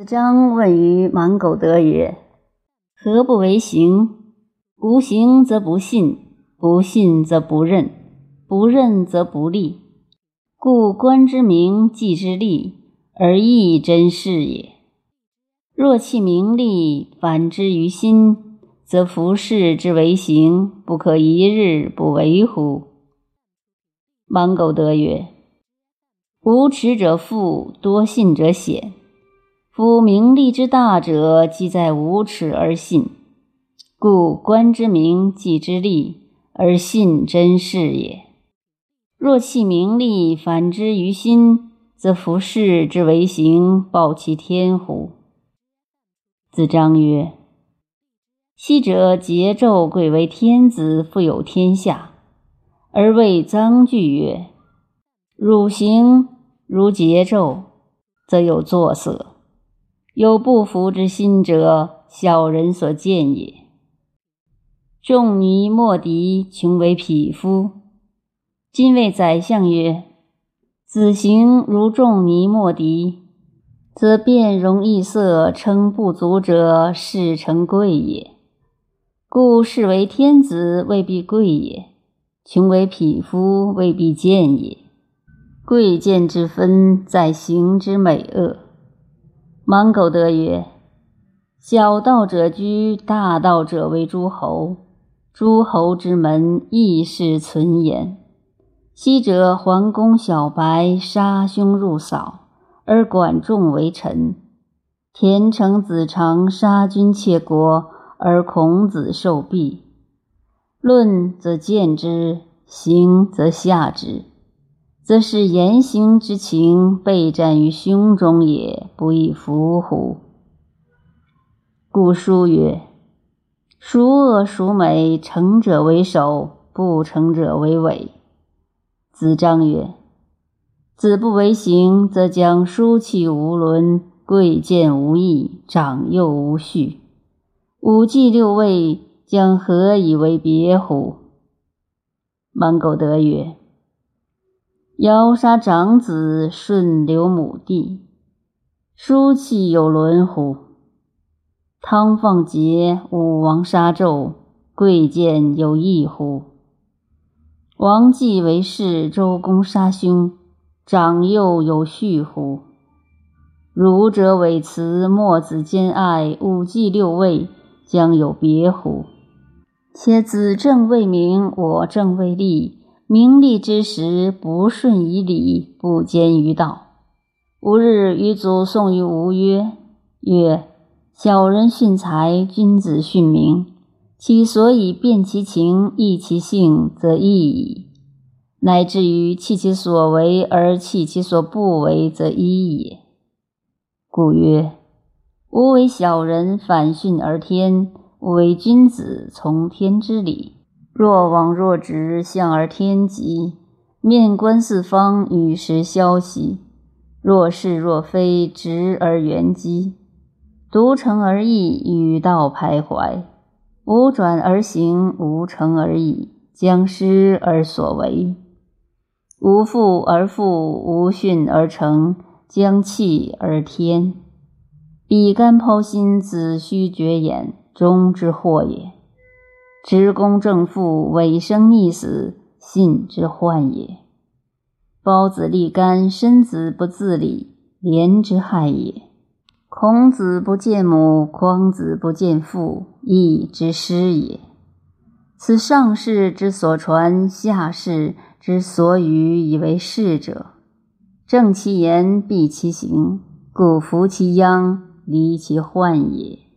子张问于芒狗德曰：“何不为行？无行则不信，不信则不认，不认则不立。故观之明，记之利，而义真是也。若弃名利，反之于心，则服事之为行，不可一日不为乎？”芒狗德曰：“无耻者富，多信者显。夫名利之大者，即在无耻而信。故观之明，记之利，而信真是也。若弃名利，反之于心，则服事之为行，报其天乎？”子张曰：“昔者桀纣贵为天子，富有天下。”而谓臧句曰：“汝行如桀纣，则有作色；有不服之心者，小人所见也。仲尼莫敌，穷为匹夫。今谓宰相曰：‘子行如仲尼莫敌，则变容易色，称不足者，是成贵也。故是为天子，未必贵也。’”穷为匹夫，未必贱也。贵贱之分，在行之美恶。芒狗德曰：“小道者居，大道者为诸侯。诸侯之门，亦是存焉。昔者桓公小白杀兄入嫂，而管仲为臣；田成子长杀君窃国，而孔子受弊。”论则见之，行则下之，则是言行之情备战于胸中也，不亦服乎？故书曰：“孰恶孰美？成者为首，不成者为尾。”子张曰：“子不为行，则将书气无伦，贵贱无益，长幼无序，五季六位。”将何以为别乎？芒狗德曰：“尧杀长子，舜留母弟，书气有伦乎？汤放桀，武王杀纣，贵贱有异乎？王继为士，周公杀兄，长幼有序乎？儒者为辞，墨子兼爱，五季六位，将有别乎？”且子正未明，我正未立。名利之时，不顺于礼，不兼于道。吾日与祖送于吾曰：“曰小人训才，君子训名。其所以辨其情，易其性，则易矣；乃至于弃其所为而弃其所不为，则一也。故曰：吾为小人，反训而天。”吾为君子，从天之理。若往若直，向而天极；面观四方，与时消息。若是若非，直而圆机。独成而异，与道徘徊。无转而行，无成而已，将失而所为。无复而复，无训而成，将弃而天。比干剖心，子虚绝眼。终之祸也，执公正父，委生逆死，信之患也。包子立干，身子不自理，廉之害也。孔子不见母，匡子不见父，义之师也。此上士之所传，下士之所语，以为是者，正其言，避其行，故服其殃，离其患也。